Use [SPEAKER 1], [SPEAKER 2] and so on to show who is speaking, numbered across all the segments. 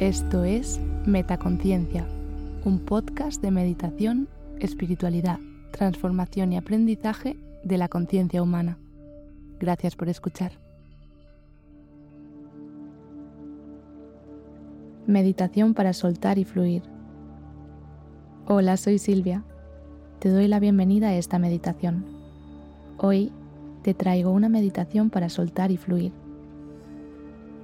[SPEAKER 1] Esto es Metaconciencia, un podcast de meditación, espiritualidad, transformación y aprendizaje de la conciencia humana. Gracias por escuchar. Meditación para soltar y fluir. Hola, soy Silvia. Te doy la bienvenida a esta meditación. Hoy te traigo una meditación para soltar y fluir.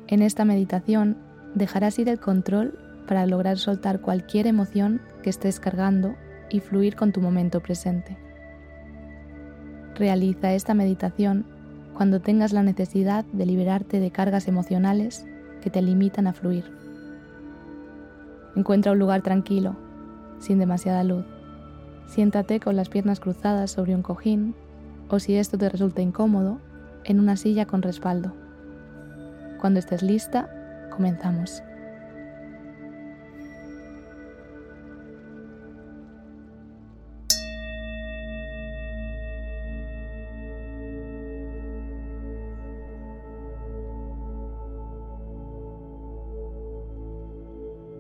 [SPEAKER 1] En esta meditación dejarás ir el control para lograr soltar cualquier emoción que estés cargando y fluir con tu momento presente. Realiza esta meditación cuando tengas la necesidad de liberarte de cargas emocionales que te limitan a fluir. Encuentra un lugar tranquilo, sin demasiada luz. Siéntate con las piernas cruzadas sobre un cojín o si esto te resulta incómodo, en una silla con respaldo. Cuando estés lista, Comenzamos.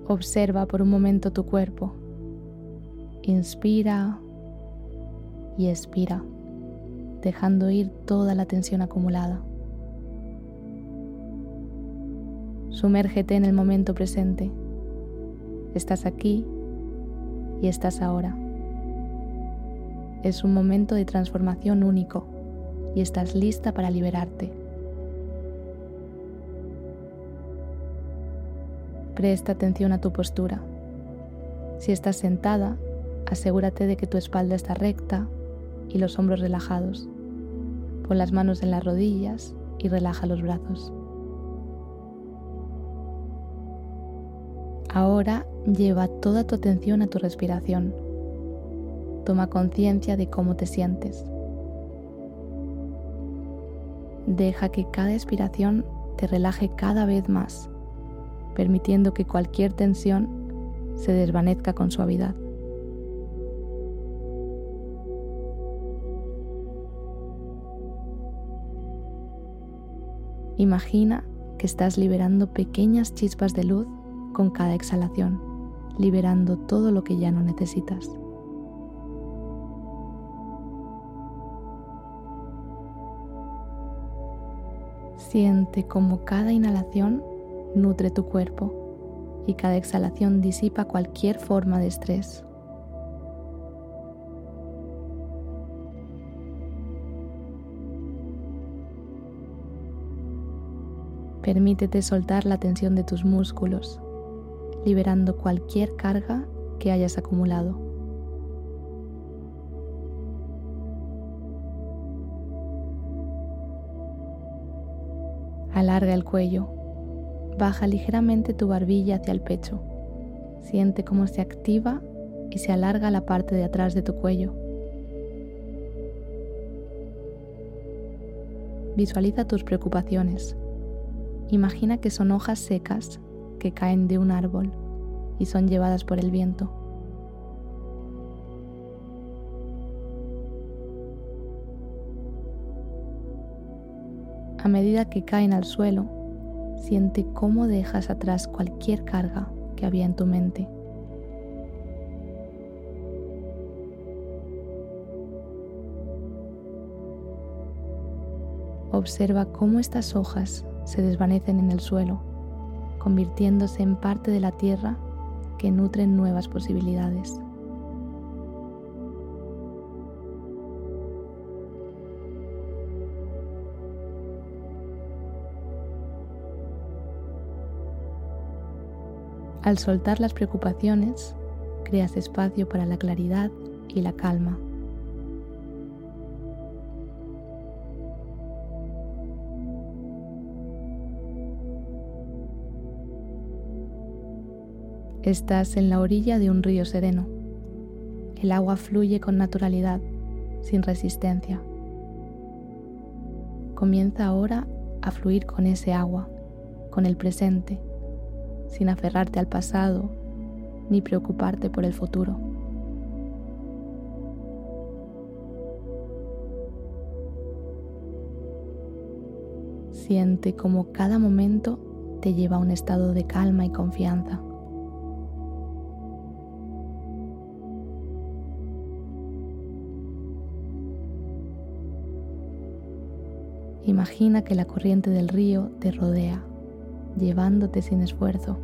[SPEAKER 1] Observa por un momento tu cuerpo. Inspira y expira, dejando ir toda la tensión acumulada. Sumérgete en el momento presente. Estás aquí y estás ahora. Es un momento de transformación único y estás lista para liberarte. Presta atención a tu postura. Si estás sentada, asegúrate de que tu espalda está recta y los hombros relajados. Pon las manos en las rodillas y relaja los brazos. Ahora lleva toda tu atención a tu respiración. Toma conciencia de cómo te sientes. Deja que cada expiración te relaje cada vez más, permitiendo que cualquier tensión se desvanezca con suavidad. Imagina que estás liberando pequeñas chispas de luz con cada exhalación, liberando todo lo que ya no necesitas. Siente como cada inhalación nutre tu cuerpo y cada exhalación disipa cualquier forma de estrés. Permítete soltar la tensión de tus músculos liberando cualquier carga que hayas acumulado. Alarga el cuello, baja ligeramente tu barbilla hacia el pecho. Siente cómo se activa y se alarga la parte de atrás de tu cuello. Visualiza tus preocupaciones. Imagina que son hojas secas caen de un árbol y son llevadas por el viento. A medida que caen al suelo, siente cómo dejas atrás cualquier carga que había en tu mente. Observa cómo estas hojas se desvanecen en el suelo convirtiéndose en parte de la tierra que nutre nuevas posibilidades. Al soltar las preocupaciones, creas espacio para la claridad y la calma. Estás en la orilla de un río sereno. El agua fluye con naturalidad, sin resistencia. Comienza ahora a fluir con ese agua, con el presente, sin aferrarte al pasado ni preocuparte por el futuro. Siente como cada momento te lleva a un estado de calma y confianza. Imagina que la corriente del río te rodea, llevándote sin esfuerzo.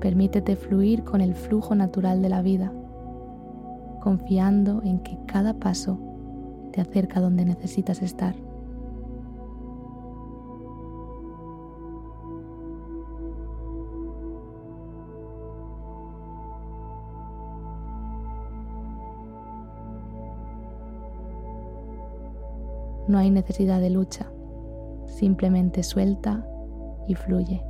[SPEAKER 1] Permítete fluir con el flujo natural de la vida, confiando en que cada paso te acerca donde necesitas estar. No hay necesidad de lucha, simplemente suelta y fluye.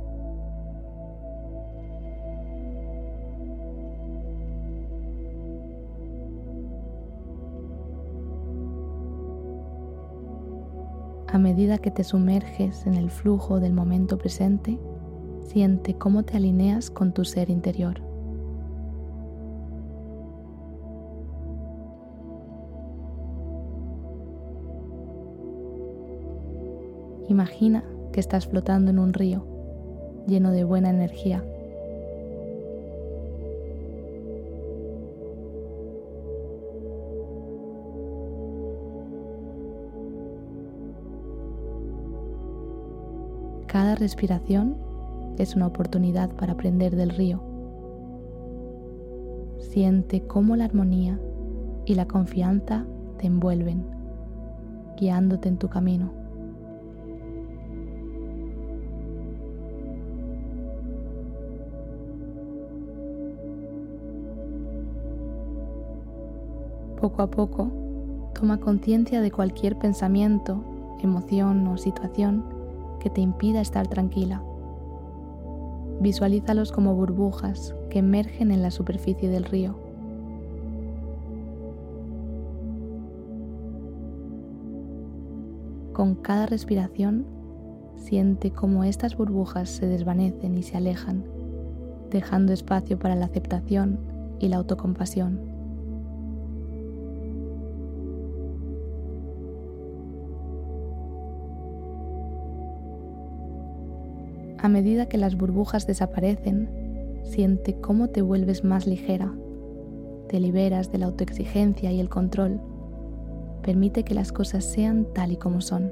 [SPEAKER 1] A medida que te sumerges en el flujo del momento presente, siente cómo te alineas con tu ser interior. Imagina que estás flotando en un río lleno de buena energía. Cada respiración es una oportunidad para aprender del río. Siente cómo la armonía y la confianza te envuelven, guiándote en tu camino. Poco a poco, toma conciencia de cualquier pensamiento, emoción o situación que te impida estar tranquila. Visualízalos como burbujas que emergen en la superficie del río. Con cada respiración, siente cómo estas burbujas se desvanecen y se alejan, dejando espacio para la aceptación y la autocompasión. A medida que las burbujas desaparecen, siente cómo te vuelves más ligera, te liberas de la autoexigencia y el control. Permite que las cosas sean tal y como son.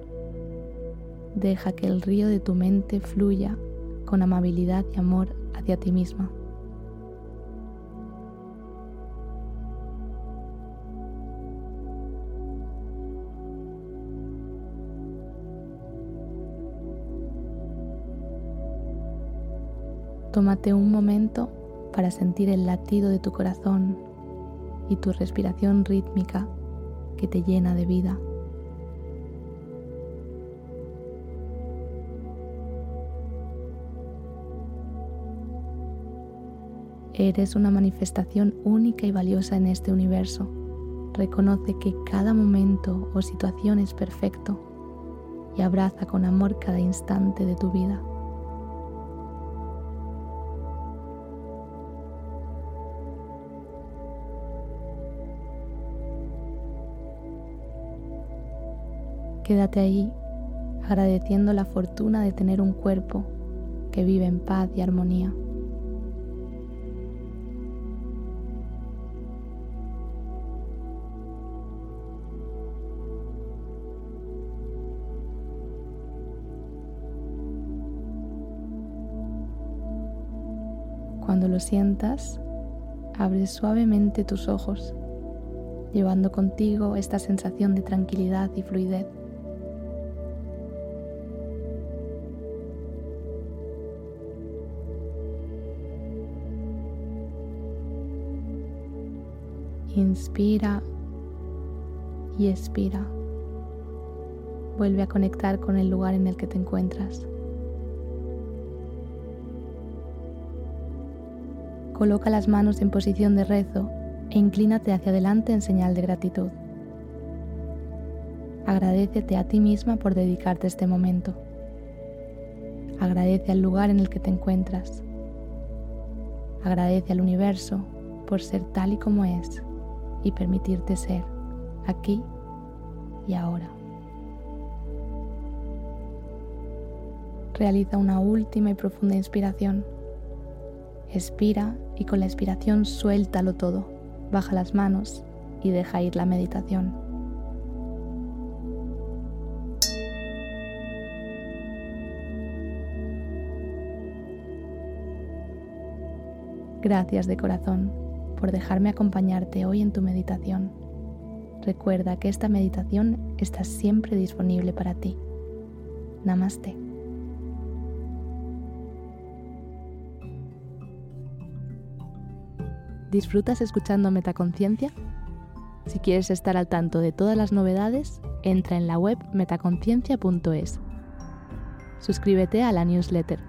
[SPEAKER 1] Deja que el río de tu mente fluya con amabilidad y amor hacia ti misma. Tómate un momento para sentir el latido de tu corazón y tu respiración rítmica que te llena de vida. Eres una manifestación única y valiosa en este universo. Reconoce que cada momento o situación es perfecto y abraza con amor cada instante de tu vida. Quédate ahí agradeciendo la fortuna de tener un cuerpo que vive en paz y armonía. Cuando lo sientas, abre suavemente tus ojos, llevando contigo esta sensación de tranquilidad y fluidez. Inspira y expira. Vuelve a conectar con el lugar en el que te encuentras. Coloca las manos en posición de rezo e inclínate hacia adelante en señal de gratitud. Agradecete a ti misma por dedicarte este momento. Agradece al lugar en el que te encuentras. Agradece al universo por ser tal y como es y permitirte ser. aquí y ahora. Realiza una última y profunda inspiración. Expira y con la expiración suéltalo todo. Baja las manos y deja ir la meditación. Gracias de corazón por dejarme acompañarte hoy en tu meditación. Recuerda que esta meditación está siempre disponible para ti. Namaste. ¿Disfrutas escuchando Metaconciencia? Si quieres estar al tanto de todas las novedades, entra en la web metaconciencia.es. Suscríbete a la newsletter.